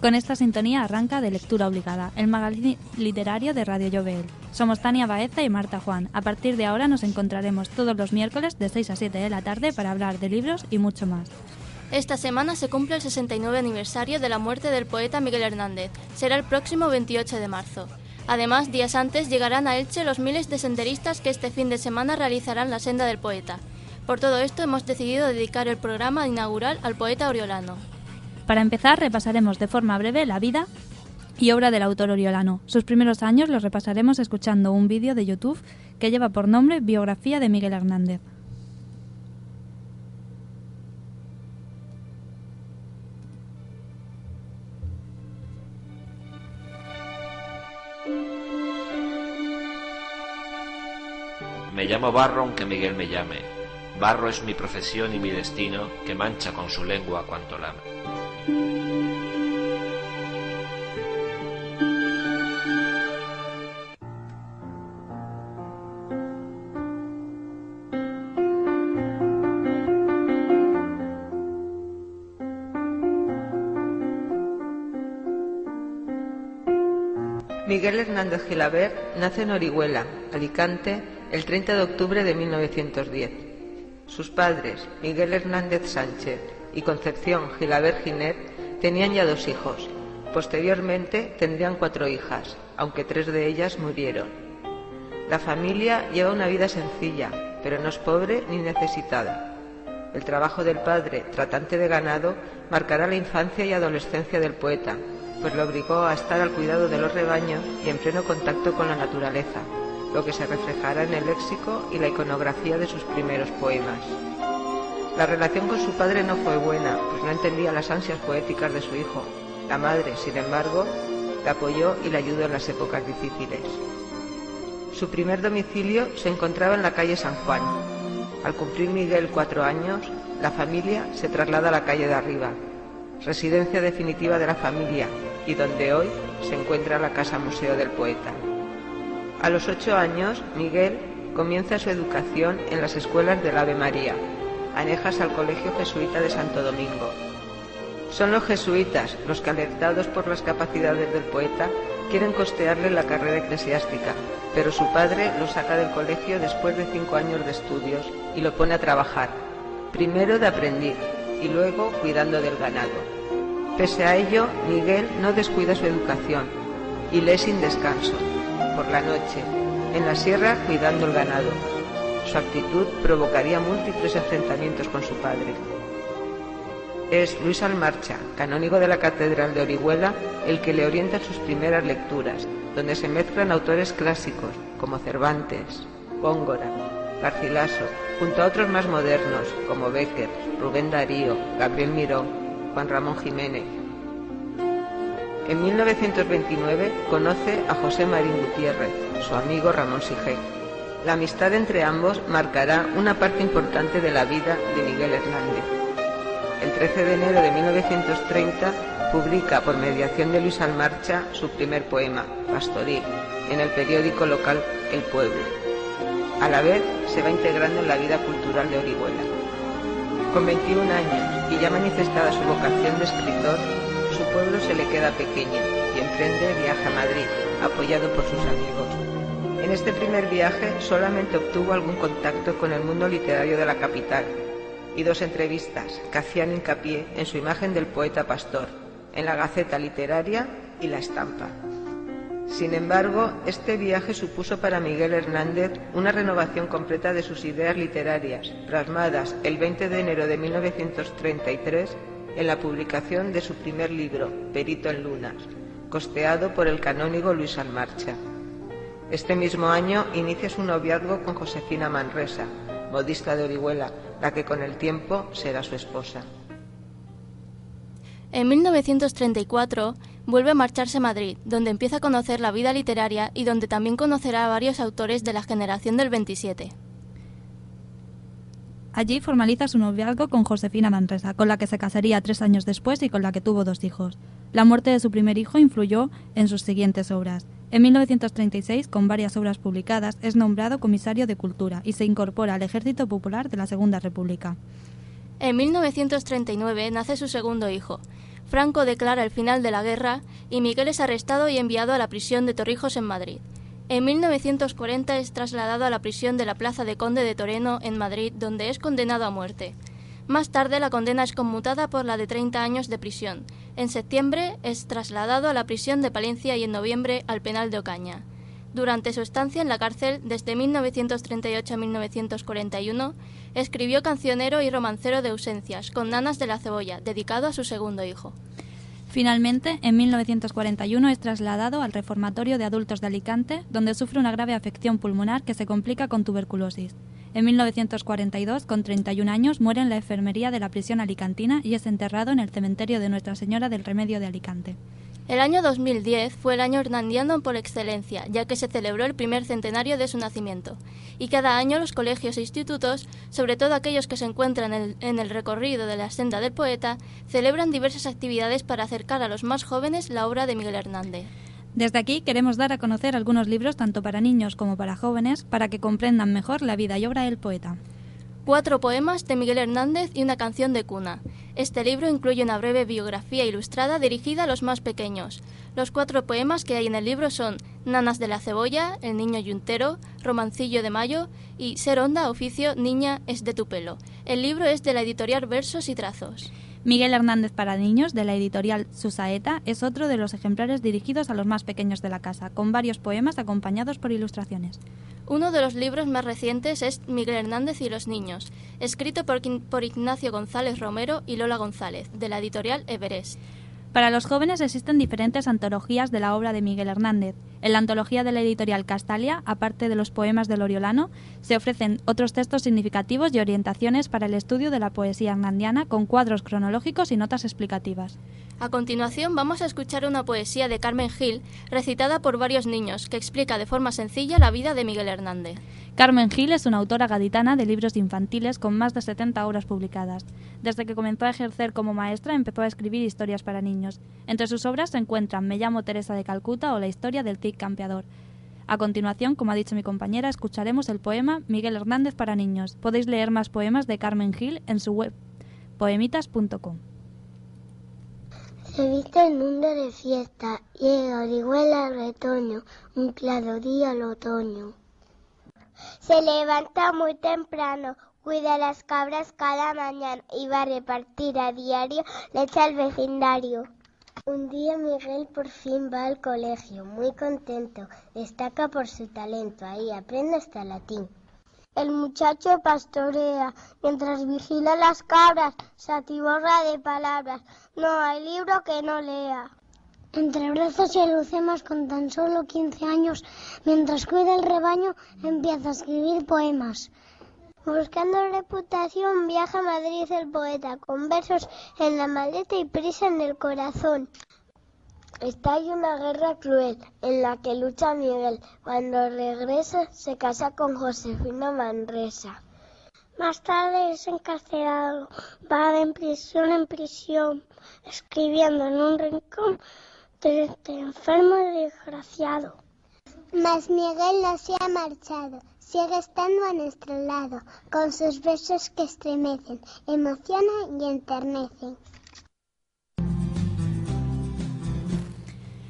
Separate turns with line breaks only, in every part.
Con esta sintonía arranca de Lectura Obligada, el magazine literario de Radio Llobel. Somos Tania Baeza y Marta Juan. A partir de ahora nos encontraremos todos los miércoles de 6 a 7 de la tarde para hablar de libros y mucho más.
Esta semana se cumple el 69 aniversario de la muerte del poeta Miguel Hernández. Será el próximo 28 de marzo. Además, días antes llegarán a Elche los miles de senderistas que este fin de semana realizarán la senda del poeta. Por todo esto hemos decidido dedicar el programa inaugural al poeta oriolano.
Para empezar, repasaremos de forma breve la vida y obra del autor oriolano. Sus primeros años los repasaremos escuchando un vídeo de YouTube que lleva por nombre Biografía de Miguel Hernández.
Me llamo Barro aunque Miguel me llame. Barro es mi profesión y mi destino que mancha con su lengua cuanto lame.
Miguel Hernández Gilabert nace en Orihuela, Alicante, el 30 de octubre de 1910. Sus padres, Miguel Hernández Sánchez y Concepción Gilabert Ginet, tenían ya dos hijos. Posteriormente tendrían cuatro hijas, aunque tres de ellas murieron. La familia lleva una vida sencilla, pero no es pobre ni necesitada. El trabajo del padre, tratante de ganado, marcará la infancia y adolescencia del poeta, pues lo obligó a estar al cuidado de los rebaños y en pleno contacto con la naturaleza, lo que se reflejará en el léxico y la iconografía de sus primeros poemas. La relación con su padre no fue buena, pues no entendía las ansias poéticas de su hijo. La madre, sin embargo, le apoyó y le ayudó en las épocas difíciles. Su primer domicilio se encontraba en la calle San Juan. Al cumplir Miguel cuatro años, la familia se traslada a la calle de arriba, residencia definitiva de la familia y donde hoy se encuentra la Casa Museo del Poeta. A los ocho años, Miguel comienza su educación en las escuelas del Ave María, anejas al Colegio Jesuita de Santo Domingo. Son los jesuitas los que, alertados por las capacidades del poeta, quieren costearle la carrera eclesiástica, pero su padre lo saca del colegio después de cinco años de estudios y lo pone a trabajar, primero de aprendiz y luego cuidando del ganado. Pese a ello, Miguel no descuida su educación y lee sin descanso, por la noche, en la sierra cuidando el ganado. Su actitud provocaría múltiples enfrentamientos con su padre. Es Luis Almarcha, canónigo de la Catedral de Orihuela, el que le orienta sus primeras lecturas, donde se mezclan autores clásicos como Cervantes, Góngora, Garcilaso, junto a otros más modernos como Becker, Rubén Darío, Gabriel Miró, Juan Ramón Jiménez. En 1929 conoce a José Marín Gutiérrez, su amigo Ramón Sige. La amistad entre ambos marcará una parte importante de la vida de Miguel Hernández. El 13 de enero de 1930 publica por mediación de Luis Almarcha su primer poema, Pastoril, en el periódico local El Pueblo. A la vez se va integrando en la vida cultural de Orihuela. Con 21 años y ya manifestada su vocación de escritor, su pueblo se le queda pequeño y emprende viaje a Madrid, apoyado por sus amigos. En este primer viaje solamente obtuvo algún contacto con el mundo literario de la capital y dos entrevistas que hacían hincapié en su imagen del poeta pastor, en la Gaceta Literaria y la Estampa. Sin embargo, este viaje supuso para Miguel Hernández una renovación completa de sus ideas literarias, plasmadas el 20 de enero de 1933 en la publicación de su primer libro, Perito en Lunas, costeado por el canónigo Luis Almarcha. Este mismo año inicia su noviazgo con Josefina Manresa, modista de Orihuela, la que con el tiempo será su esposa.
En 1934 vuelve a marcharse a Madrid, donde empieza a conocer la vida literaria y donde también conocerá a varios autores de la generación del 27.
Allí formaliza su noviazgo con Josefina Manresa, con la que se casaría tres años después y con la que tuvo dos hijos. La muerte de su primer hijo influyó en sus siguientes obras. En 1936, con varias obras publicadas, es nombrado comisario de Cultura y se incorpora al Ejército Popular de la Segunda República.
En 1939 nace su segundo hijo, Franco declara el final de la guerra y Miguel es arrestado y enviado a la prisión de Torrijos en Madrid. En 1940 es trasladado a la prisión de la Plaza de Conde de Toreno en Madrid, donde es condenado a muerte. Más tarde la condena es conmutada por la de 30 años de prisión. En septiembre es trasladado a la prisión de Palencia y en noviembre al penal de Ocaña. Durante su estancia en la cárcel, desde 1938 a 1941, escribió Cancionero y Romancero de Ausencias, con Nanas de la Cebolla, dedicado a su segundo hijo.
Finalmente, en 1941 es trasladado al Reformatorio de Adultos de Alicante, donde sufre una grave afección pulmonar que se complica con tuberculosis. En 1942, con 31 años, muere en la enfermería de la prisión alicantina y es enterrado en el cementerio de Nuestra Señora del Remedio de Alicante.
El año 2010 fue el año hernandiano por excelencia, ya que se celebró el primer centenario de su nacimiento. Y cada año los colegios e institutos, sobre todo aquellos que se encuentran en el, recorrido de la senda del poeta, celebran diversas actividades para acercar a los más jóvenes la obra de Miguel Hernández.
Desde aquí queremos dar a conocer algunos libros tanto para niños como para jóvenes para que comprendan mejor la vida y obra del poeta.
Cuatro poemas de Miguel Hernández y una canción de cuna. Este libro incluye una breve biografía ilustrada dirigida a los más pequeños. Los cuatro poemas que hay en el libro son Nanas de la cebolla, El niño yuntero, Romancillo de mayo y Ser onda, oficio, niña, es de tu pelo. El libro es de la editorial Versos y Trazos.
Miguel Hernández para niños, de la editorial Susaeta, es otro de los ejemplares dirigidos a los más pequeños de la casa, con varios poemas acompañados por ilustraciones.
Uno de los libros más recientes es Miguel Hernández y los niños, escrito por, por Ignacio González Romero y Lola González, de la editorial Everest.
Para los jóvenes existen diferentes antologías de la obra de Miguel Hernández. En la antología de la editorial Castalia, aparte de los poemas del Oriolano, se ofrecen otros textos significativos y orientaciones para el estudio de la poesía hernandiana con cuadros cronológicos y notas explicativas.
A continuación vamos a escuchar una poesía de Carmen Gil, recitada por varios niños, que explica de forma sencilla la vida de Miguel Hernández.
Carmen Gil es una autora gaditana de libros infantiles con más de 70 obras publicadas. Desde que comenzó a ejercer como maestra empezó a escribir historias para niños. Entre sus obras se encuentran Me llamo Teresa de Calcuta o La historia del campeador. A continuación, como ha dicho mi compañera, escucharemos el poema Miguel Hernández para niños. Podéis leer más poemas de Carmen Gil en su web poemitas.com.
Se viste el mundo de fiesta, llega Orihuela el retoño, un claro día al otoño. Se levanta muy temprano, cuida las cabras cada mañana y va a repartir a diario leche al vecindario. Un día Miguel por fin va al colegio, muy contento, destaca por su talento, ahí aprende hasta latín. El muchacho pastorea mientras vigila las cabras, se atiborra de palabras. No hay libro que no lea. Entre brazos y alucemas con tan solo 15 años, mientras cuida el rebaño, empieza a escribir poemas. Buscando reputación, viaja a Madrid el poeta, con versos en la maleta y prisa en el corazón. Está ahí una guerra cruel en la que lucha Miguel. Cuando regresa se casa con Josefina Manresa. Más tarde es encarcelado, va de prisión en prisión, escribiendo en un rincón de este enfermo y desgraciado. Mas Miguel no se ha marchado, sigue estando a nuestro lado, con sus versos que estremecen, emocionan y enternecen.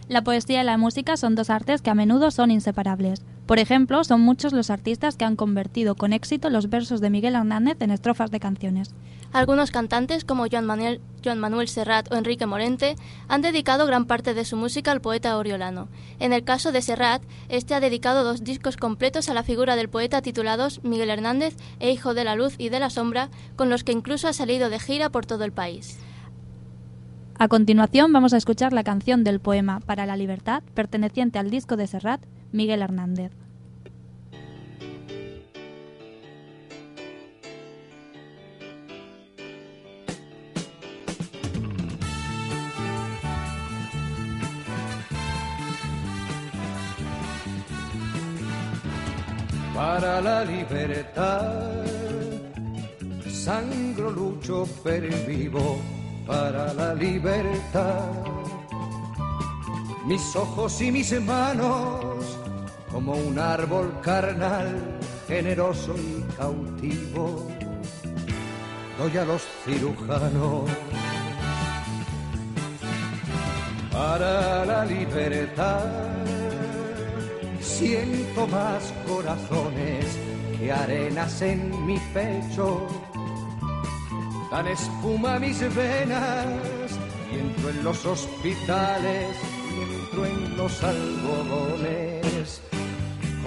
La poesía y la música son dos artes que a menudo son inseparables. Por ejemplo, son muchos los artistas que han convertido con éxito los versos de Miguel Hernández en estrofas de canciones.
Algunos cantantes, como Joan Manuel, Manuel Serrat o Enrique Morente, han dedicado gran parte de su música al poeta oriolano. En el caso de Serrat, este ha dedicado dos discos completos a la figura del poeta titulados Miguel Hernández e Hijo de la Luz y de la Sombra, con los que incluso ha salido de gira por todo el país.
A continuación vamos a escuchar la canción del poema Para la Libertad, perteneciente al disco de Serrat, Miguel Hernández.
Para la libertad, sangro lucho per vivo para la libertad. Mis ojos y mis manos, como un árbol carnal, generoso y cautivo, doy a los cirujanos para la libertad. Siento más corazones que arenas en mi pecho. Dan espuma mis venas y entro en los hospitales y entro en los algodones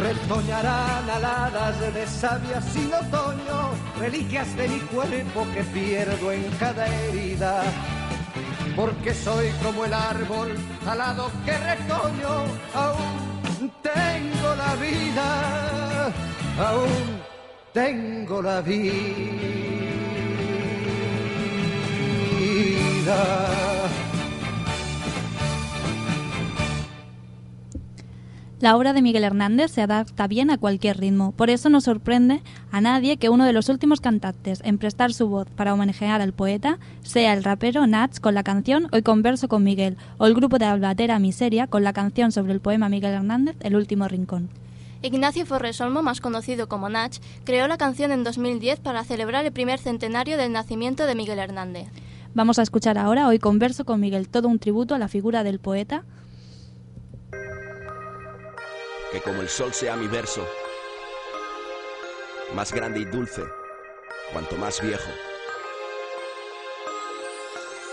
Retoñarán aladas de savia sin otoño, reliquias de mi cuerpo que pierdo en cada herida. Porque soy como el árbol alado que retoño, aún tengo la vida, aún tengo la vida.
La obra de Miguel Hernández se adapta bien a cualquier ritmo, por eso no sorprende a nadie que uno de los últimos cantantes en prestar su voz para homenajear al poeta sea el rapero Nats con la canción Hoy converso con Miguel o el grupo de Albatera Miseria con la canción sobre el poema Miguel Hernández El último rincón.
Ignacio Forresolmo, más conocido como Nach, creó la canción en 2010 para celebrar el primer centenario del nacimiento de Miguel Hernández.
Vamos a escuchar ahora Hoy converso con Miguel, todo un tributo a la figura del poeta
que como el sol sea mi verso, más grande y dulce, cuanto más viejo.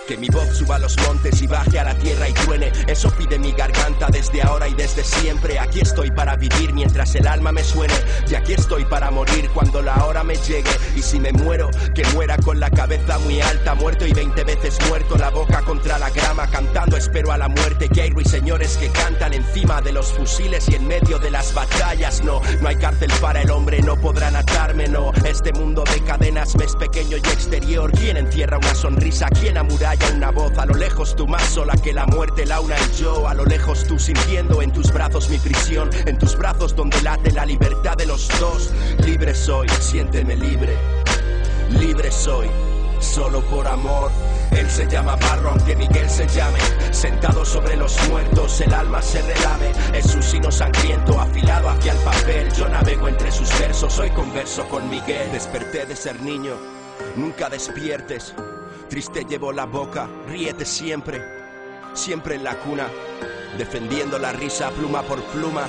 Que mi voz suba a los montes y baje a la tierra y truene. Eso pide mi garganta desde ahora y desde siempre. Aquí estoy para vivir mientras el alma me suene. Y aquí estoy para morir cuando la hora me llegue. Y si me muero, que muera con la cabeza muy alta. Muerto y veinte veces muerto, la boca contra la grama. Cantando espero a la muerte. Que hay ruiseñores que cantan encima de los fusiles y en medio de las batallas. No, no hay cárcel para el hombre, no podrán atarme, no. Este mundo de cadenas me es pequeño y exterior. ¿Quién encierra una sonrisa? ¿Quién amuralla? Una voz, a lo lejos tú más sola que la muerte, la una y yo, a lo lejos tú sintiendo en tus brazos mi prisión, en tus brazos donde late la libertad de los dos. Libre soy, siénteme libre, libre soy, solo por amor. Él se llama Barro, aunque Miguel se llame. Sentado sobre los muertos, el alma se relame. Es su sino sangriento, afilado hacia el papel. Yo navego entre sus versos, hoy converso con Miguel. Desperté de ser niño, nunca despiertes. Triste llevo la boca, ríete siempre, siempre en la cuna, defendiendo la risa pluma por pluma.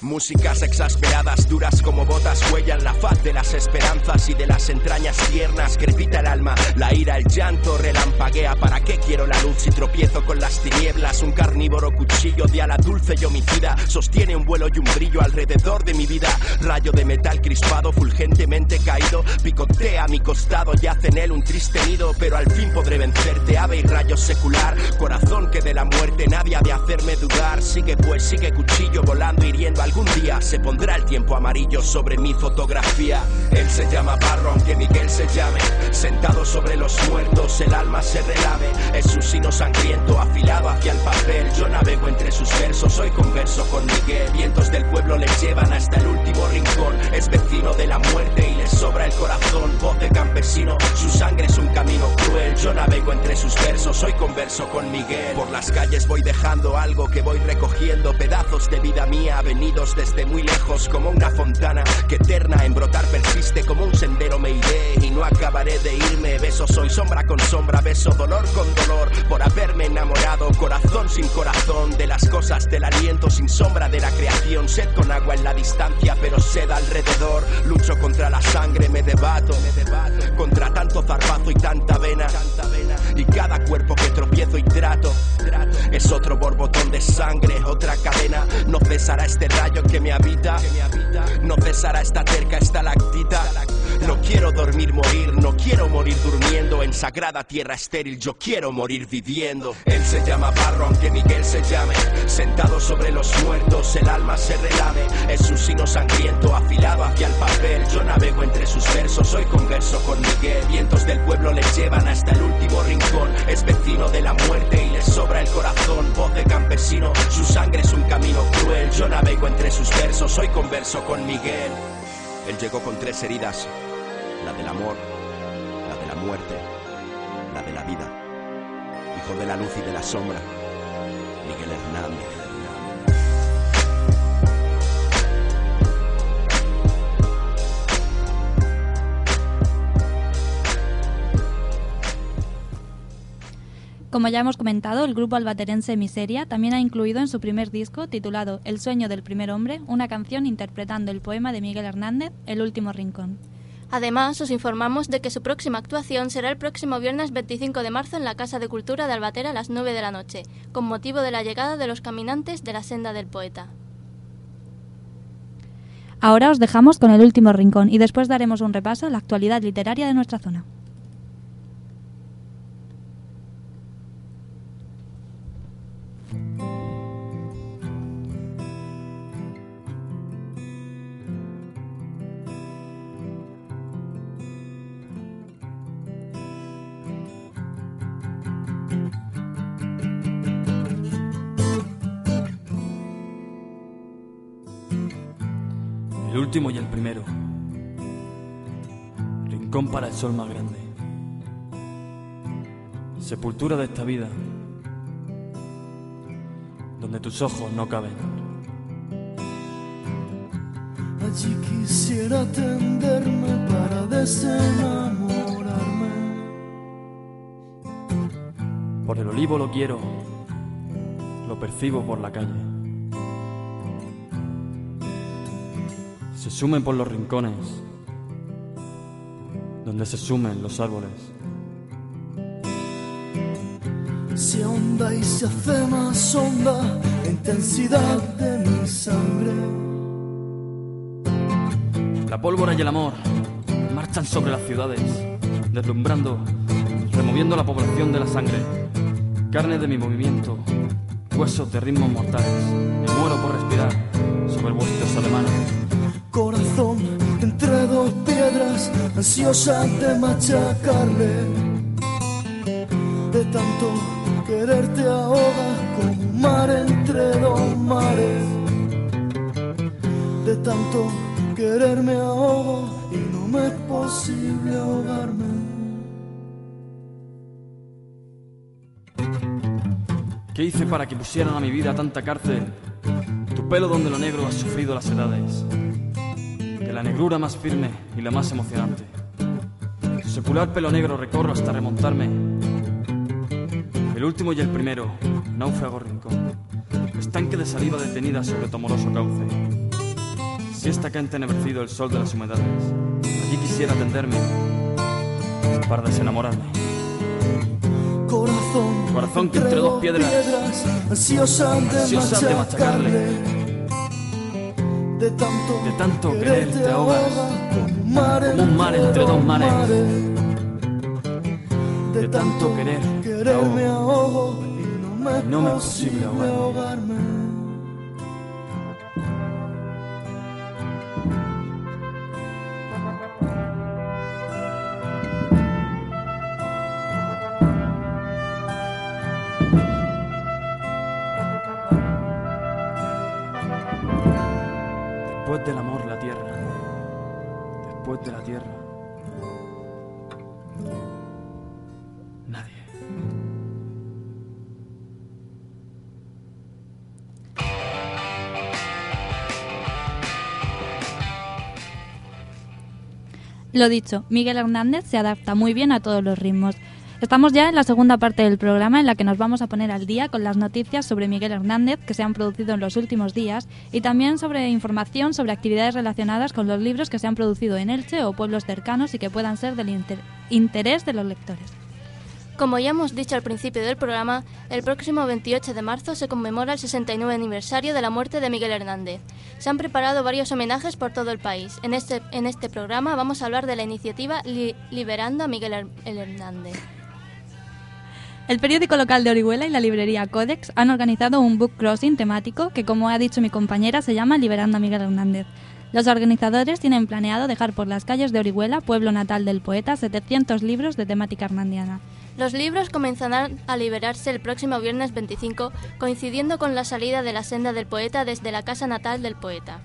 Músicas exasperadas, duras como botas, huellan la faz de las esperanzas y de las entrañas tiernas. Crepita el alma, la ira, el llanto relampaguea. ¿Para qué quiero la luz si tropiezo con las tinieblas? Un carnívoro cuchillo de ala dulce y homicida sostiene un vuelo y un brillo alrededor de mi vida. Rayo de metal crispado, fulgentemente caído, picotea mi costado, yace en él un triste nido. Pero al fin podré vencerte, ave y rayo secular. Corazón que de la muerte nadie ha de hacerme dudar. Sigue pues, sigue cuchillo volando, hiriendo a Algún día se pondrá el tiempo amarillo sobre mi fotografía. Él se llama Barro, aunque Miguel se llame. Sentado sobre los muertos, el alma se relame. Es su sino sangriento, afilado hacia el papel. Yo navego entre sus versos, hoy converso con Miguel. Vientos del pueblo le llevan hasta el último rincón. Es vecino de la muerte y le sobra el corazón. Voz de campesino, su sangre es un camino cruel. Yo navego entre sus versos, hoy converso con Miguel. Por las calles voy dejando algo que voy recogiendo, pedazos de vida mía desde muy lejos, como una fontana que eterna en brotar persiste, como un sendero me iré y no acabaré de irme. Beso soy sombra con sombra, beso dolor con dolor, por haberme enamorado, corazón sin corazón, de las cosas del aliento sin sombra de la creación, sed con agua en la distancia, pero sed alrededor, lucho contra la sangre, me debato, me debato. Contra tanto zarpazo y tanta vena, y cada cuerpo que tropiezo y trato, es otro borbotón de sangre, otra cadena, no cesará este rayo que me habita, no cesará esta cerca, esta lactita. No quiero dormir, morir, no quiero morir durmiendo en sagrada tierra estéril, yo quiero morir viviendo. Él se llama Barro, aunque Miguel se llame. Sentado sobre los muertos, el alma se relame. Es un sino sangriento, afilado hacia el papel. Yo navego entre sus versos, soy converso con Miguel. Vientos del pueblo le llevan hasta el último rincón. Es vecino de la muerte y le sobra el corazón. Voz de campesino, su sangre es un camino cruel. Yo navego entre sus versos, soy converso con Miguel. Él llegó con tres heridas, la del amor, la de la muerte, la de la vida. Hijo de la luz y de la sombra, Miguel Hernández.
Como ya hemos comentado, el grupo albaterense Miseria también ha incluido en su primer disco, titulado El sueño del primer hombre, una canción interpretando el poema de Miguel Hernández, El último rincón.
Además, os informamos de que su próxima actuación será el próximo viernes 25 de marzo en la Casa de Cultura de Albatera a las 9 de la noche, con motivo de la llegada de los caminantes de la senda del poeta.
Ahora os dejamos con el último rincón y después daremos un repaso a la actualidad literaria de nuestra zona.
Último y el primero. Rincón para el sol más grande. Sepultura de esta vida. Donde tus ojos no caben.
Allí quisiera tenderme para desenamorarme.
Por el olivo lo quiero. Lo percibo por la calle. Se sumen por los rincones. Donde se sumen los árboles.
Se ahonda y se hace más honda la intensidad de mi sangre.
La pólvora y el amor marchan sobre las ciudades, deslumbrando, removiendo la población de la sangre, carne de mi movimiento, huesos de ritmos mortales. Me muero por respirar sobre vuestros alemanes.
Ansiosa de machacarle. De tanto quererte ahoga como un mar entre dos mares. De tanto quererme ahogo y no me es posible ahogarme.
¿Qué hice para que pusieran a mi vida tanta cárcel? Tu pelo donde lo negro ha sufrido las edades. De la negrura más firme y la más emocionante. Secular pelo negro recorro hasta remontarme. El último y el primero, náufrago rincón. Estanque de saliva detenida sobre tu amoroso cauce. Siesta que ha entenebrecido el sol de las humedades. Allí quisiera tenderme para desenamorarme.
Corazón,
Corazón que entre dos piedras,
ansiosa de
ansiosa de
machacarle. De tanto,
De tanto querer te ahogas,
como un mar,
como un mar entre dos mares.
De,
tanto querer te ahogo.
no me,
es posible ahogarme.
Lo dicho, Miguel Hernández se adapta muy bien a todos los ritmos. Estamos ya en la segunda parte del programa en la que nos vamos a poner al día con las noticias sobre Miguel Hernández que se han producido en los últimos días y también sobre información sobre actividades relacionadas con los libros que se han producido en Elche o pueblos cercanos y que puedan ser del inter- interés de los lectores.
Como ya hemos dicho al principio del programa, el próximo 28 de marzo se conmemora el 69 aniversario de la muerte de Miguel Hernández. Se han preparado varios homenajes por todo el país. En este, en este programa vamos a hablar de la iniciativa Li- Liberando a Miguel Her- el Hernández.
El periódico local de Orihuela y la librería Codex han organizado un book crossing temático que, como ha dicho mi compañera, se llama Liberando a Miguel Hernández. Los organizadores tienen planeado dejar por las calles de Orihuela, pueblo natal del poeta, 700 libros de temática hernandiana.
Los libros comenzarán a liberarse el próximo viernes 25, coincidiendo con la salida de la senda del poeta desde la casa natal del poeta.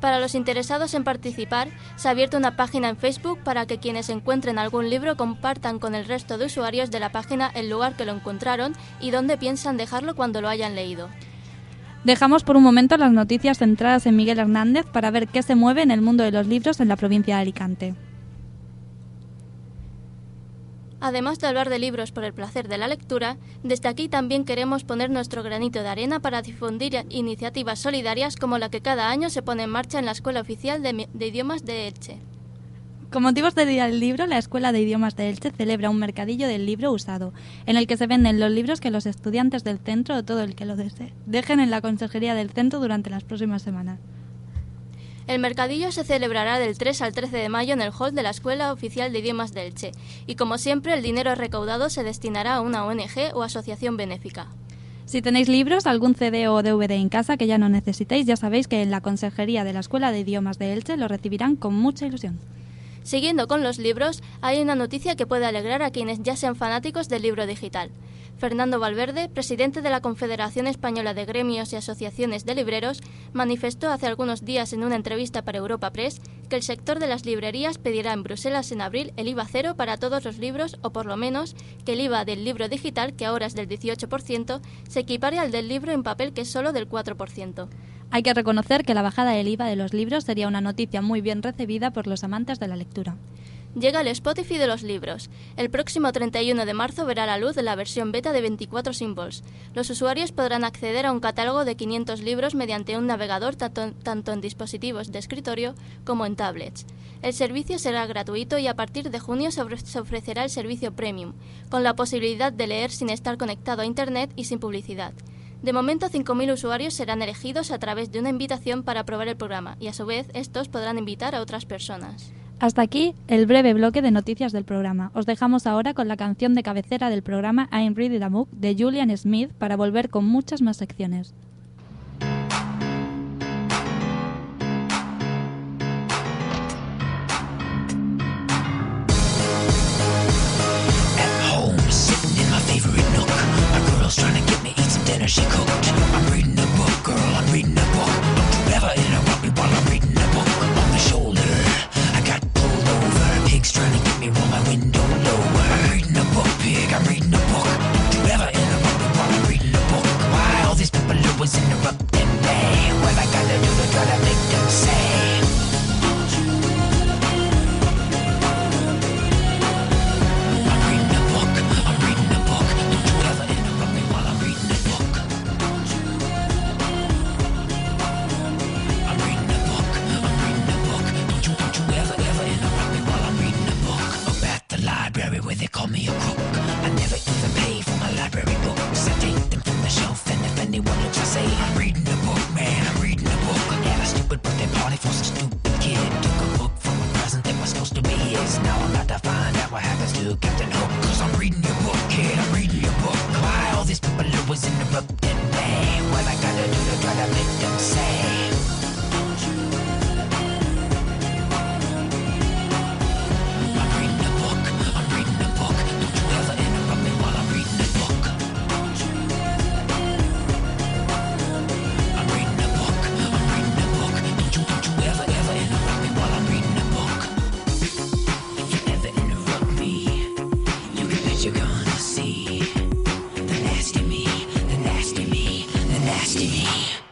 Para los interesados en participar, se ha abierto una página en Facebook para que quienes encuentren algún libro compartan con el resto de usuarios de la página el lugar que lo encontraron y dónde piensan dejarlo cuando lo hayan leído.
Dejamos por un momento las noticias centradas en Miguel Hernández para ver qué se mueve en el mundo de los libros en la provincia de Alicante.
Además de hablar de libros por el placer de la lectura, desde aquí también queremos poner nuestro granito de arena para difundir iniciativas solidarias como la que cada año se pone en marcha en la Escuela Oficial de, Idiomas de Elche.
Con motivos del Día del Libro, la Escuela de Idiomas de Elche celebra un mercadillo del libro usado, en el que se venden los libros que los estudiantes del centro o todo el que lo desee dejen en la consejería del centro durante las próximas semanas.
El mercadillo se celebrará del 3 al 13 de mayo en el hall de la Escuela Oficial de Idiomas de Elche y como siempre el dinero recaudado se destinará a una ONG o asociación benéfica.
Si tenéis libros, algún CD o DVD en casa que ya no necesitéis, ya sabéis que en la consejería de la Escuela de Idiomas de Elche lo recibirán con mucha ilusión.
Siguiendo con los libros, hay una noticia que puede alegrar a quienes ya sean fanáticos del libro digital. Fernando Valverde, presidente de la Confederación Española de Gremios y Asociaciones de Libreros, manifestó hace algunos días en una entrevista para Europa Press que el sector de las librerías pedirá en Bruselas en abril el IVA cero para todos los libros o por lo menos que el IVA del libro digital, que ahora es del 18%, se equipare al del libro en papel que es solo del 4%.
Hay que reconocer que la bajada del IVA de los libros sería una noticia muy bien recibida por los amantes de la lectura.
Llega el Spotify de los libros. El próximo 31 de marzo verá la luz la versión beta de 24 symbols. Los usuarios podrán acceder a un catálogo de 500 libros mediante un navegador tanto, en dispositivos de escritorio como en tablets. El servicio será gratuito y a partir de junio se, se ofrecerá el servicio premium, con la posibilidad de leer sin estar conectado a Internet y sin publicidad. De momento, 5.000 usuarios serán elegidos a través de una invitación para probar el programa y a su vez estos podrán invitar a otras personas.
Hasta aquí el breve bloque de noticias del programa. Os dejamos ahora con la canción de cabecera del programa I'm Ready the Book de Julian Smith para volver con muchas más secciones.
Yeah.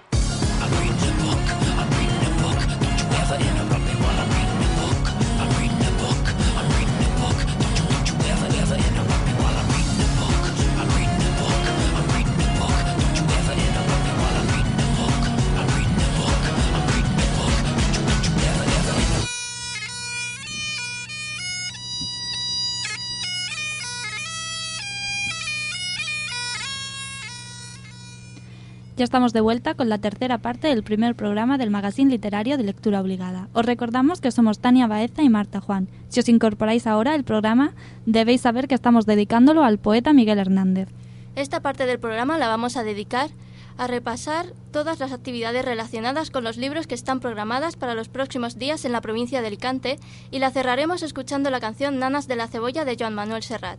Ya estamos de vuelta con la tercera parte del primer programa del magazine literario de lectura obligada. Os recordamos que somos Tania Baeza y Marta Juan. Si os incorporáis ahora al programa, debéis saber que estamos dedicándolo al poeta Miguel Hernández.
Esta parte del programa la vamos a dedicar a repasar todas las actividades relacionadas con los libros que están programadas para los próximos días en la provincia de Alicante y la cerraremos escuchando la canción Nanas de la Cebolla de Joan Manuel Serrat.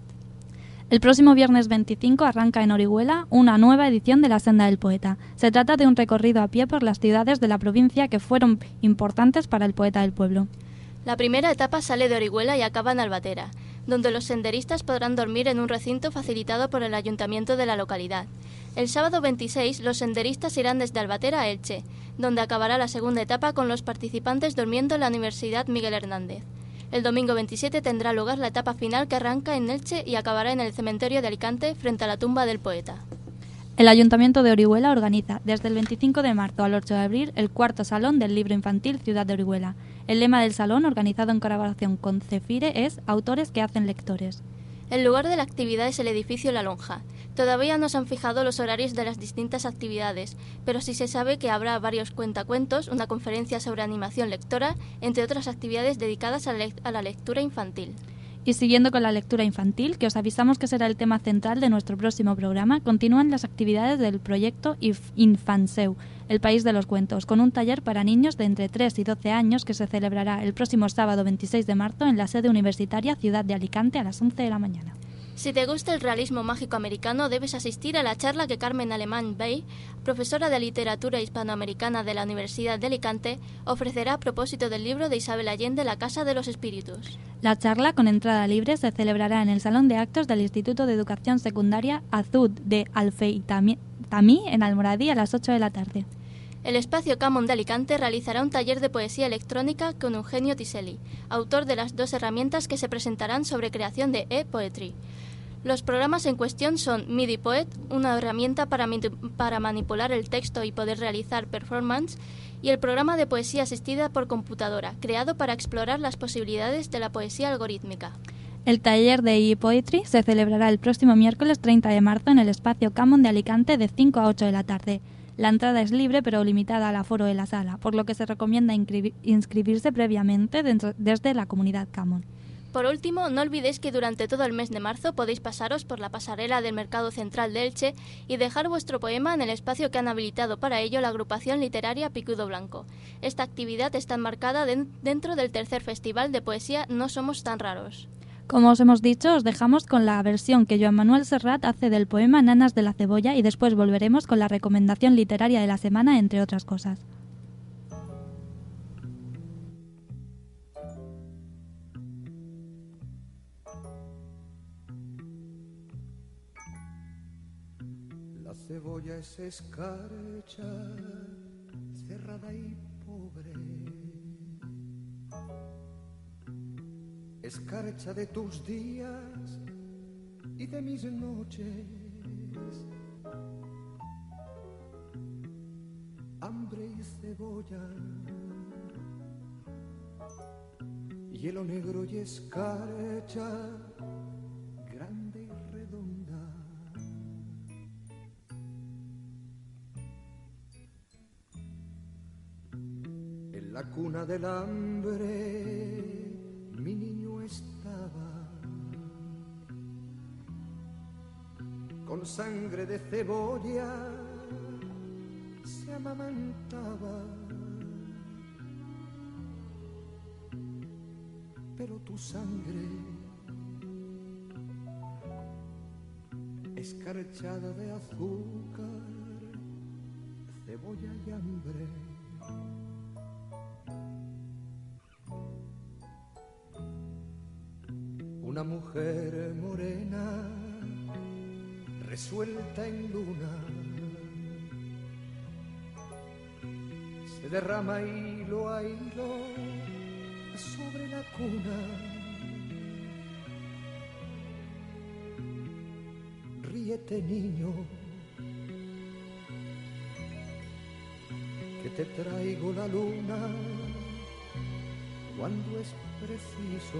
El próximo viernes 25 arranca en Orihuela una nueva edición de la Senda del Poeta. Se trata de un recorrido a pie por las ciudades de la provincia que fueron importantes para el poeta del pueblo.
La primera etapa sale de Orihuela y acaba en Albatera, donde los senderistas podrán dormir en un recinto facilitado por el ayuntamiento de la localidad. El sábado 26 los senderistas irán desde Albatera a Elche, donde acabará la segunda etapa con los participantes durmiendo en la Universidad Miguel Hernández. El domingo 27 tendrá lugar la etapa final que arranca en Elche y acabará en el cementerio de Alicante frente a la tumba del poeta.
El Ayuntamiento de Orihuela organiza desde el 25 de marzo al 8 de abril el cuarto Salón del Libro Infantil Ciudad de Orihuela. El lema del salón, organizado en colaboración con Cefire, es Autores que hacen lectores.
El lugar de la actividad es el edificio La Lonja. Todavía no se han fijado los horarios de las distintas actividades, pero sí se sabe que habrá varios cuentacuentos, una conferencia sobre animación lectora, entre otras actividades dedicadas a, le a la lectura infantil.
Y siguiendo con la lectura infantil, que os avisamos que será el tema central de nuestro próximo programa, continúan las actividades del proyecto Infanseu, el país de los cuentos, con un taller para niños de entre 3 y 12 años que se celebrará el próximo sábado 26 de marzo en la sede universitaria Ciudad de Alicante a las 11 de la mañana.
Si te gusta el realismo mágico americano, debes asistir a la charla que Carmen Alemán Bay, profesora de literatura hispanoamericana de la Universidad de Alicante, ofrecerá a propósito del libro de Isabel Allende La Casa de los Espíritus.
La charla, con entrada libre, se celebrará en el Salón de Actos del Instituto de Educación Secundaria Azud de Alfeitamí en Almoradí a las 8 de la tarde.
El espacio Camon de Alicante realizará un taller de poesía electrónica con Eugenio Tiselli, autor de las dos herramientas que se presentarán sobre creación de e-poetry. Los programas en cuestión son MIDI Poet, una herramienta para, manipular el texto y poder realizar performance, y el programa de poesía asistida por computadora, creado para explorar las posibilidades de la poesía algorítmica.
El taller de e-poetry se celebrará el próximo miércoles 30 de marzo en el espacio Camon de Alicante de 5 a 8 de la tarde. La entrada es libre pero limitada al aforo de la sala, por lo que se recomienda inscribi- inscribirse previamente desde la comunidad Camon.
Por último, no olvidéis que durante todo el mes de marzo podéis pasaros por la pasarela del Mercado Central de Elche y dejar vuestro poema en el espacio que han habilitado para ello la agrupación literaria Picudo Blanco. Esta actividad está enmarcada den- dentro del tercer festival de poesía No Somos Tan Raros.
Como os hemos dicho, os dejamos con la versión que Joan Manuel Serrat hace del poema Nanas de la Cebolla y después volveremos con la recomendación literaria de la semana, entre otras cosas.
La cebolla es escarcha, cerrada y pobre. Escarcha de tus días y de mis noches. Hambre y cebolla. Hielo negro y escarcha, grande y redonda. En la cuna del hambre cebolla se amamantaba. Pero tu sangre escarchada de azúcar cebolla y hambre una mujer morena resuelta en luna. Se derrama hilo a hilo sobre la cuna. Ríete niño que te traigo la luna cuando es preciso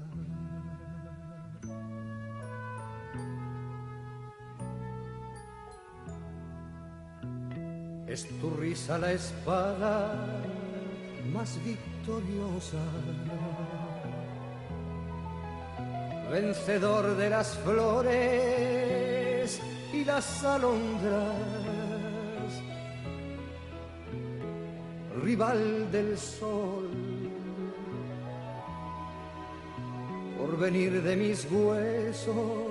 Es tu risa la espada más victoriosa, vencedor de las flores y las alondras, rival del sol, por venir de mis huesos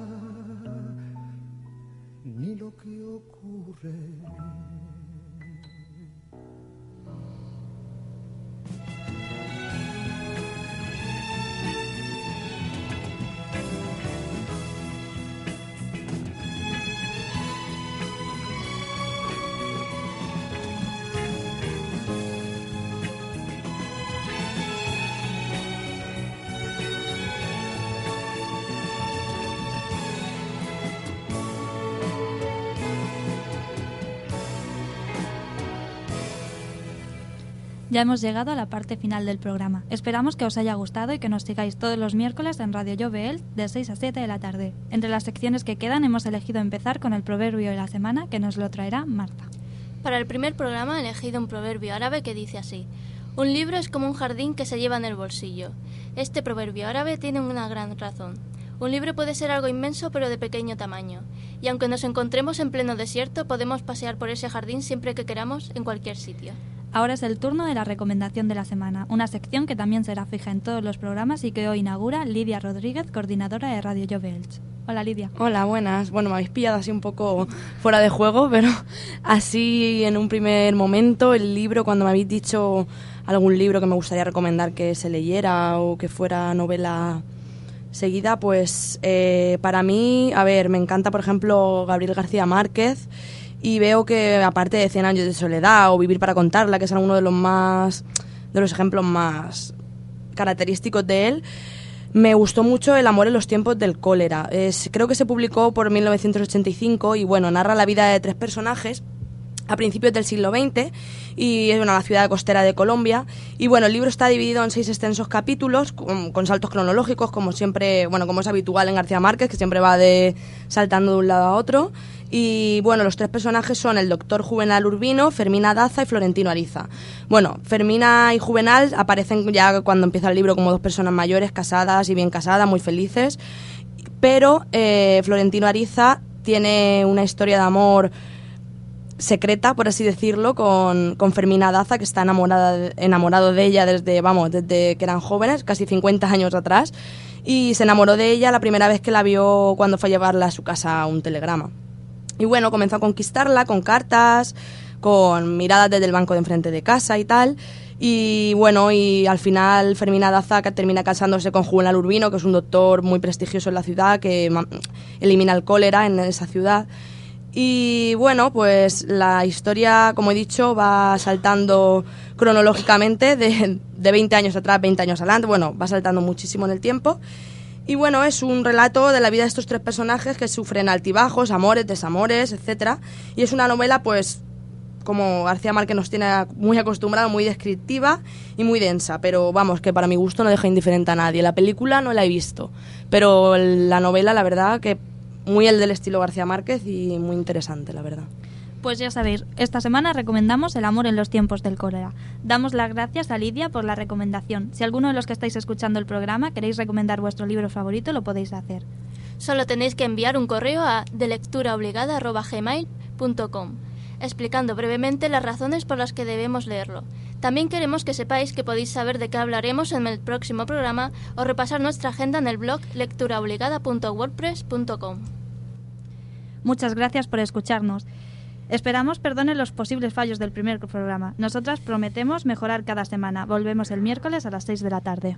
Ya hemos llegado a la parte final del programa. Esperamos que os haya gustado y que nos sigáis todos los miércoles en Radio Jovel de 6 a 7 de la tarde. Entre las secciones que quedan hemos elegido empezar con el proverbio de la semana que nos lo traerá Marta.
Para el primer programa he elegido un proverbio árabe que dice así. Un libro es como un jardín que se lleva en el bolsillo. Este proverbio árabe tiene una gran razón. Un libro puede ser algo inmenso pero de pequeño tamaño. Y aunque nos encontremos en pleno desierto, podemos pasear por ese jardín siempre que queramos en cualquier sitio.
Ahora es el turno de la recomendación de la semana, una sección que también será fija en todos los programas y que hoy inaugura Lidia Rodríguez, coordinadora de Radio Jovelch. Hola Lidia.
Hola, buenas. Bueno, me habéis pillado así un poco fuera de juego, pero así en un primer momento el libro, cuando me habéis dicho algún libro que me gustaría recomendar que se leyera o que fuera novela seguida, pues eh, para mí, a ver, me encanta por ejemplo Gabriel García Márquez y veo que aparte de 100 años de soledad o Vivir para contarla, que es uno de los más de los ejemplos más característicos de él, Me gustó mucho El amor en los tiempos del cólera. Es, creo que se publicó por 1985 y bueno, narra la vida de tres personajes a principios del siglo XX y es una ciudad costera de Colombia. Y bueno, el libro está dividido en seis extensos capítulos con, con, saltos cronológicos, como siempre, bueno, como es habitual en García Márquez, que siempre va de saltando de un lado a otro. Y bueno, los tres personajes son el doctor Juvenal Urbino, Fermina Daza y Florentino Ariza. Bueno, Fermina y Juvenal aparecen ya cuando empieza el libro como dos personas mayores, casadas y bien casadas, muy felices. Pero eh, Florentino Ariza tiene una historia de amor secreta, por así decirlo, con, con Fermina Daza, que está enamorada enamorado de ella desde, vamos, desde que eran jóvenes, casi 50 años atrás, y se enamoró de ella la primera vez que la vio cuando fue a llevarla a su casa un telegrama. Y bueno, comenzó a conquistarla con cartas, con miradas desde el banco de enfrente de casa y tal. Y bueno, y al final Fermina Daza termina casándose con Juvenal Urbino, que es un doctor muy prestigioso en la ciudad, que elimina el cólera en esa ciudad. Y bueno, pues la historia, como he dicho, va saltando cronológicamente de, de 20 años atrás, 20 años adelante. Bueno, va saltando muchísimo en el tiempo. Y bueno, es un relato de la vida de estos tres personajes que sufren altibajos, amores, desamores, etc. Y es una novela, pues, como García Márquez nos tiene muy acostumbrado, muy descriptiva y muy densa. Pero vamos, que para mi gusto no deja indiferente a nadie. La película no la he visto, pero la novela, la verdad, que muy el del estilo García Márquez y muy interesante, la verdad.
Pues ya sabéis, esta semana recomendamos El amor en los tiempos del cólera. Damos las gracias a Lidia por la recomendación. Si alguno de los que estáis escuchando el programa queréis recomendar vuestro libro favorito, lo podéis hacer.
Solo tenéis que enviar un correo a delecturaobligada.gmail.com explicando brevemente las razones por las que debemos leerlo. También queremos que sepáis que podéis saber de qué hablaremos en el próximo programa o repasar nuestra agenda en el blog lecturaobligada.wordpress.com.
Muchas gracias por escucharnos. Esperamos perdone los posibles fallos del primer programa. Nosotras prometemos mejorar cada semana. Volvemos el miércoles a las 6 de la tarde.